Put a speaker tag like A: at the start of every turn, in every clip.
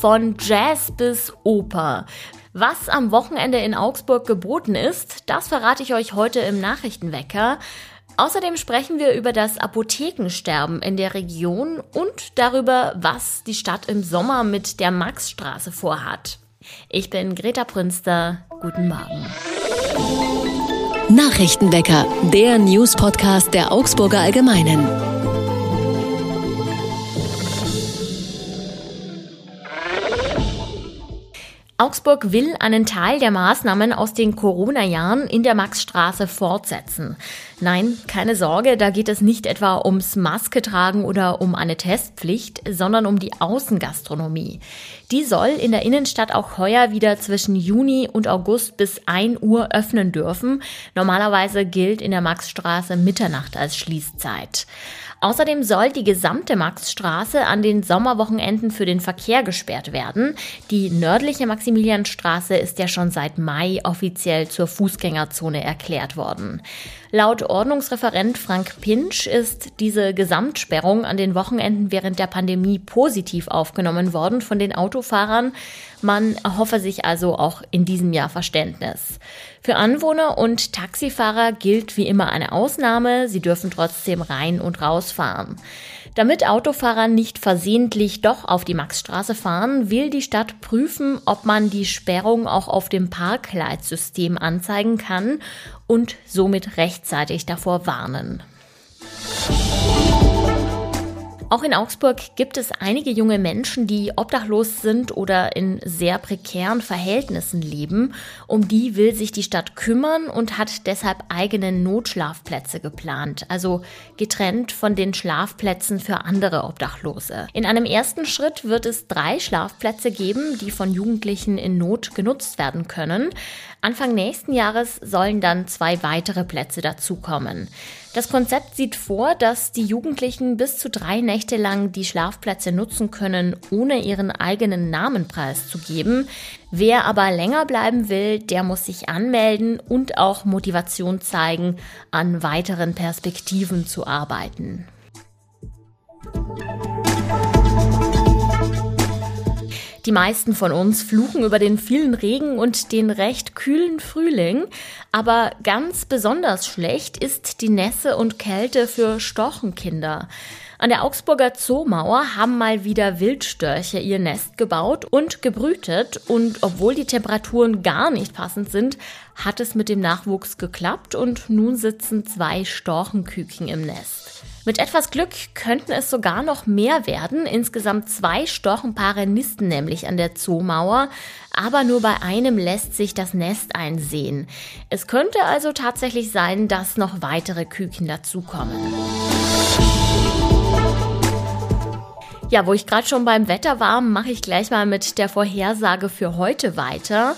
A: von Jazz bis Oper. Was am Wochenende in Augsburg geboten ist, das verrate ich euch heute im Nachrichtenwecker. Außerdem sprechen wir über das Apothekensterben in der Region und darüber, was die Stadt im Sommer mit der Maxstraße vorhat. Ich bin Greta Prünster. Guten Morgen.
B: Nachrichtenwecker, der News-Podcast der Augsburger Allgemeinen.
A: Augsburg will einen Teil der Maßnahmen aus den Corona-Jahren in der Maxstraße fortsetzen. Nein, keine Sorge, da geht es nicht etwa ums Maske tragen oder um eine Testpflicht, sondern um die Außengastronomie. Die soll in der Innenstadt auch heuer wieder zwischen Juni und August bis 1 Uhr öffnen dürfen. Normalerweise gilt in der Maxstraße Mitternacht als Schließzeit. Außerdem soll die gesamte Maxstraße an den Sommerwochenenden für den Verkehr gesperrt werden. Die nördliche Maximilianstraße ist ja schon seit Mai offiziell zur Fußgängerzone erklärt worden. Laut Ordnungsreferent Frank Pinsch ist diese Gesamtsperrung an den Wochenenden während der Pandemie positiv aufgenommen worden von den Autofahrern. Man erhoffe sich also auch in diesem Jahr Verständnis. Für Anwohner und Taxifahrer gilt wie immer eine Ausnahme. Sie dürfen trotzdem rein und raus fahren. Damit Autofahrer nicht versehentlich doch auf die Maxstraße fahren, will die Stadt prüfen, ob man die Sperrung auch auf dem Parkleitsystem anzeigen kann und somit rechtzeitig davor warnen. Auch in Augsburg gibt es einige junge Menschen, die obdachlos sind oder in sehr prekären Verhältnissen leben. Um die will sich die Stadt kümmern und hat deshalb eigene Notschlafplätze geplant, also getrennt von den Schlafplätzen für andere Obdachlose. In einem ersten Schritt wird es drei Schlafplätze geben, die von Jugendlichen in Not genutzt werden können. Anfang nächsten Jahres sollen dann zwei weitere Plätze dazukommen. Das Konzept sieht vor, dass die Jugendlichen bis zu drei Nächte lang die Schlafplätze nutzen können, ohne ihren eigenen Namen preiszugeben. Wer aber länger bleiben will, der muss sich anmelden und auch Motivation zeigen, an weiteren Perspektiven zu arbeiten. Die meisten von uns fluchen über den vielen Regen und den recht kühlen Frühling, aber ganz besonders schlecht ist die Nässe und Kälte für Storchenkinder. An der Augsburger Zoomauer haben mal wieder Wildstörche ihr Nest gebaut und gebrütet und obwohl die Temperaturen gar nicht passend sind, hat es mit dem Nachwuchs geklappt und nun sitzen zwei Storchenküken im Nest. Mit etwas Glück könnten es sogar noch mehr werden. Insgesamt zwei Storchenpaare nisten nämlich an der Zoomauer, aber nur bei einem lässt sich das Nest einsehen. Es könnte also tatsächlich sein, dass noch weitere Küken dazukommen. Ja, wo ich gerade schon beim Wetter war, mache ich gleich mal mit der Vorhersage für heute weiter.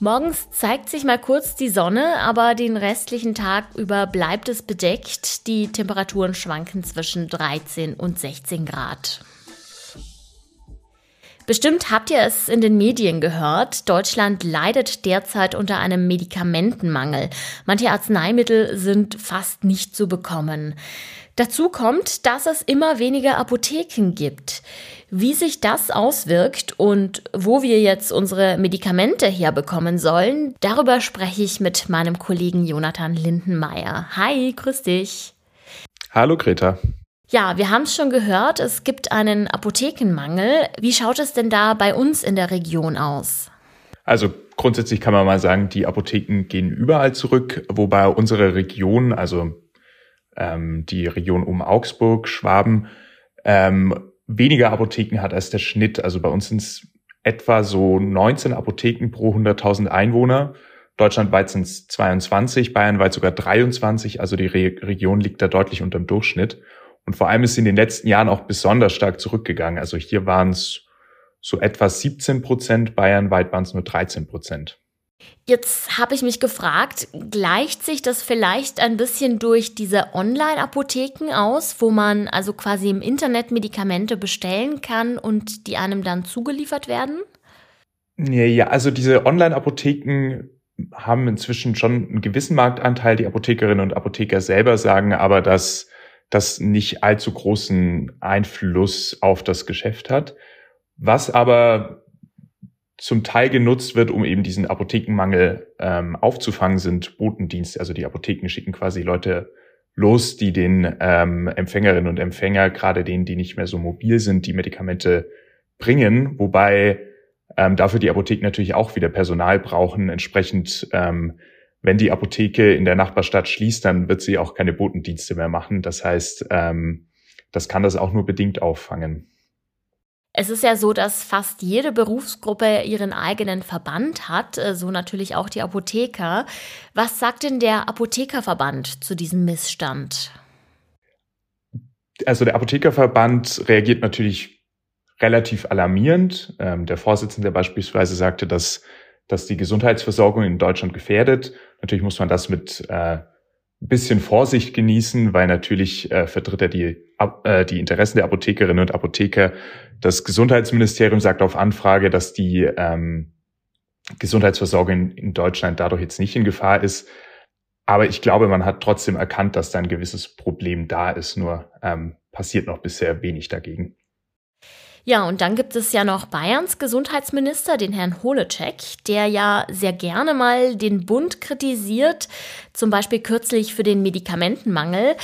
A: Morgens zeigt sich mal kurz die Sonne, aber den restlichen Tag über bleibt es bedeckt. Die Temperaturen schwanken zwischen 13 und 16 Grad. Bestimmt habt ihr es in den Medien gehört. Deutschland leidet derzeit unter einem Medikamentenmangel. Manche Arzneimittel sind fast nicht zu bekommen. Dazu kommt, dass es immer weniger Apotheken gibt. Wie sich das auswirkt und wo wir jetzt unsere Medikamente herbekommen sollen, darüber spreche ich mit meinem Kollegen Jonathan Lindenmeier. Hi, grüß dich.
C: Hallo Greta.
A: Ja, wir haben es schon gehört, es gibt einen Apothekenmangel. Wie schaut es denn da bei uns in der Region aus?
C: Also grundsätzlich kann man mal sagen, die Apotheken gehen überall zurück, wobei unsere Region, also ähm, die Region um Augsburg, Schwaben, ähm, weniger Apotheken hat als der Schnitt. Also bei uns sind es etwa so 19 Apotheken pro 100.000 Einwohner. Deutschlandweit sind es 22, bayernweit sogar 23. Also die Re Region liegt da deutlich unter dem Durchschnitt. Und vor allem ist sie in den letzten Jahren auch besonders stark zurückgegangen. Also hier waren es so etwa 17 Prozent, bayernweit waren es nur 13 Prozent.
A: Jetzt habe ich mich gefragt, gleicht sich das vielleicht ein bisschen durch diese Online-Apotheken aus, wo man also quasi im Internet Medikamente bestellen kann und die einem dann zugeliefert werden?
C: Ja, ja also diese Online-Apotheken haben inzwischen schon einen gewissen Marktanteil. Die Apothekerinnen und Apotheker selber sagen aber, dass das nicht allzu großen Einfluss auf das Geschäft hat. Was aber zum Teil genutzt wird, um eben diesen Apothekenmangel ähm, aufzufangen, sind Botendienste. Also die Apotheken schicken quasi Leute los, die den ähm, Empfängerinnen und Empfänger, gerade denen, die nicht mehr so mobil sind, die Medikamente bringen, wobei ähm, dafür die Apotheken natürlich auch wieder Personal brauchen. Entsprechend, ähm, wenn die Apotheke in der Nachbarstadt schließt, dann wird sie auch keine Botendienste mehr machen. Das heißt, ähm, das kann das auch nur bedingt auffangen.
A: Es ist ja so, dass fast jede Berufsgruppe ihren eigenen Verband hat, äh, so natürlich auch die Apotheker. Was sagt denn der Apothekerverband zu diesem Missstand?
C: Also der Apothekerverband reagiert natürlich relativ alarmierend. Ähm, der Vorsitzende beispielsweise sagte, dass, dass die Gesundheitsversorgung in Deutschland gefährdet. Natürlich muss man das mit äh, bisschen Vorsicht genießen, weil natürlich äh, vertritt er die, die Interessen der Apothekerinnen und Apotheker. Das Gesundheitsministerium sagt auf Anfrage, dass die ähm, Gesundheitsversorgung in Deutschland dadurch jetzt nicht in Gefahr ist. Aber ich glaube, man hat trotzdem erkannt, dass da ein gewisses Problem da ist, nur ähm, passiert noch bisher wenig dagegen.
A: Ja, und dann gibt es ja noch Bayerns Gesundheitsminister, den Herrn Holecek, der ja sehr gerne mal den Bund kritisiert, zum Beispiel kürzlich für den Medikamentenmangel.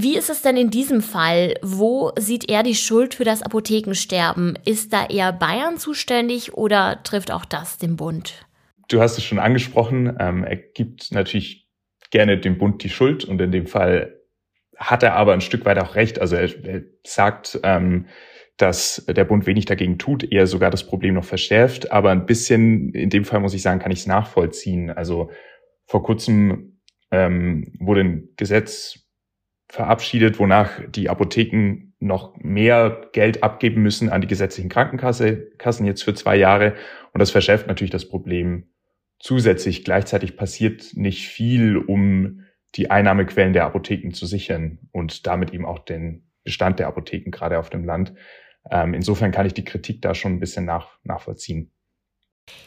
A: Wie ist es denn in diesem Fall? Wo sieht er die Schuld für das Apothekensterben? Ist da eher Bayern zuständig oder trifft auch das den Bund?
C: Du hast es schon angesprochen. Ähm, er gibt natürlich gerne dem Bund die Schuld und in dem Fall hat er aber ein Stück weit auch recht. Also er, er sagt, ähm, dass der Bund wenig dagegen tut, eher sogar das Problem noch verschärft. Aber ein bisschen, in dem Fall muss ich sagen, kann ich es nachvollziehen. Also vor kurzem ähm, wurde ein Gesetz verabschiedet, wonach die Apotheken noch mehr Geld abgeben müssen an die gesetzlichen Krankenkassen jetzt für zwei Jahre. Und das verschärft natürlich das Problem zusätzlich. Gleichzeitig passiert nicht viel, um die Einnahmequellen der Apotheken zu sichern und damit eben auch den Bestand der Apotheken gerade auf dem Land. Ähm, insofern kann ich die Kritik da schon ein bisschen nach, nachvollziehen.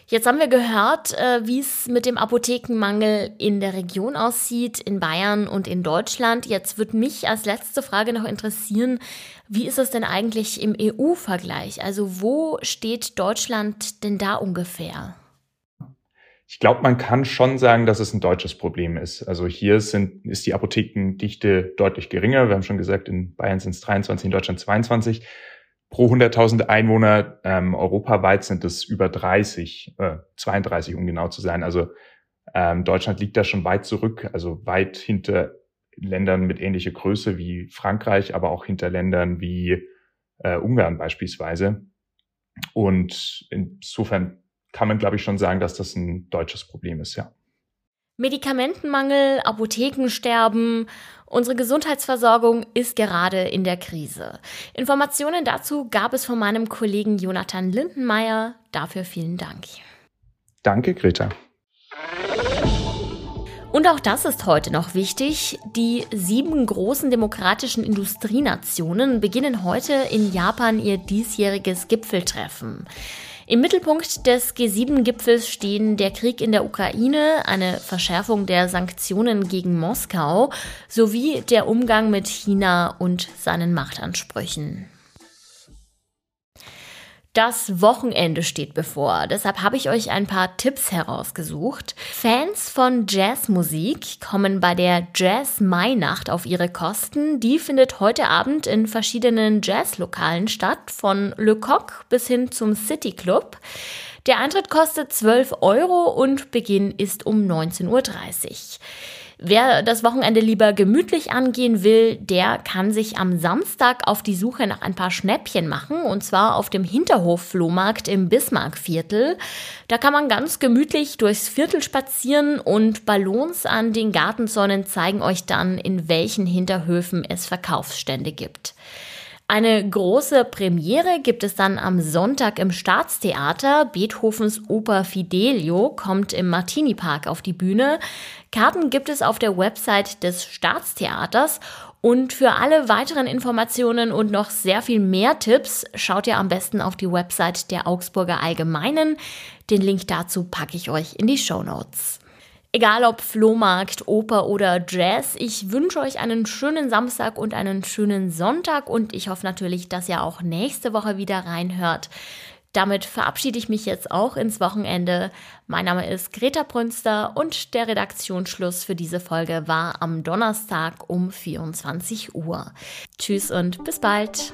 A: Jetzt haben wir gehört, äh, wie es mit dem Apothekenmangel in der Region aussieht, in Bayern und in Deutschland. Jetzt würde mich als letzte Frage noch interessieren, wie ist es denn eigentlich im EU-Vergleich? Also wo steht Deutschland denn da ungefähr?
C: Ich glaube, man kann schon sagen, dass es ein deutsches Problem ist. Also hier sind, ist die Apothekendichte deutlich geringer. Wir haben schon gesagt, in Bayern sind es 23, in Deutschland 22 pro 100.000 Einwohner. Ähm, europaweit sind es über 30, äh, 32 um genau zu sein. Also ähm, Deutschland liegt da schon weit zurück, also weit hinter Ländern mit ähnlicher Größe wie Frankreich, aber auch hinter Ländern wie äh, Ungarn beispielsweise. Und insofern kann man, glaube ich, schon sagen, dass das ein deutsches Problem ist, ja.
A: Medikamentenmangel, Apothekensterben, unsere Gesundheitsversorgung ist gerade in der Krise. Informationen dazu gab es von meinem Kollegen Jonathan Lindenmeier. Dafür vielen Dank.
C: Danke, Greta.
A: Und auch das ist heute noch wichtig. Die sieben großen demokratischen Industrienationen beginnen heute in Japan ihr diesjähriges Gipfeltreffen. Im Mittelpunkt des G7-Gipfels stehen der Krieg in der Ukraine, eine Verschärfung der Sanktionen gegen Moskau sowie der Umgang mit China und seinen Machtansprüchen. Das Wochenende steht bevor, deshalb habe ich euch ein paar Tipps herausgesucht. Fans von Jazzmusik kommen bei der Jazz Mai-Nacht auf ihre Kosten. Die findet heute Abend in verschiedenen Jazzlokalen statt, von Le Coq bis hin zum City Club. Der Eintritt kostet 12 Euro und Beginn ist um 19.30 Uhr. Wer das Wochenende lieber gemütlich angehen will, der kann sich am Samstag auf die Suche nach ein paar Schnäppchen machen und zwar auf dem Hinterhof-Flohmarkt im Bismarckviertel. Da kann man ganz gemütlich durchs Viertel spazieren und Ballons an den Gartenzäunen zeigen euch dann, in welchen Hinterhöfen es Verkaufsstände gibt. Eine große Premiere gibt es dann am Sonntag im Staatstheater. Beethovens Oper Fidelio kommt im Martini Park auf die Bühne. Karten gibt es auf der Website des Staatstheaters und für alle weiteren Informationen und noch sehr viel mehr Tipps schaut ihr am besten auf die Website der Augsburger Allgemeinen. Den Link dazu packe ich euch in die Show Notes. Egal ob Flohmarkt, Oper oder Jazz, ich wünsche euch einen schönen Samstag und einen schönen Sonntag und ich hoffe natürlich, dass ihr auch nächste Woche wieder reinhört. Damit verabschiede ich mich jetzt auch ins Wochenende. Mein Name ist Greta Brünster und der Redaktionsschluss für diese Folge war am Donnerstag um 24 Uhr. Tschüss und bis bald.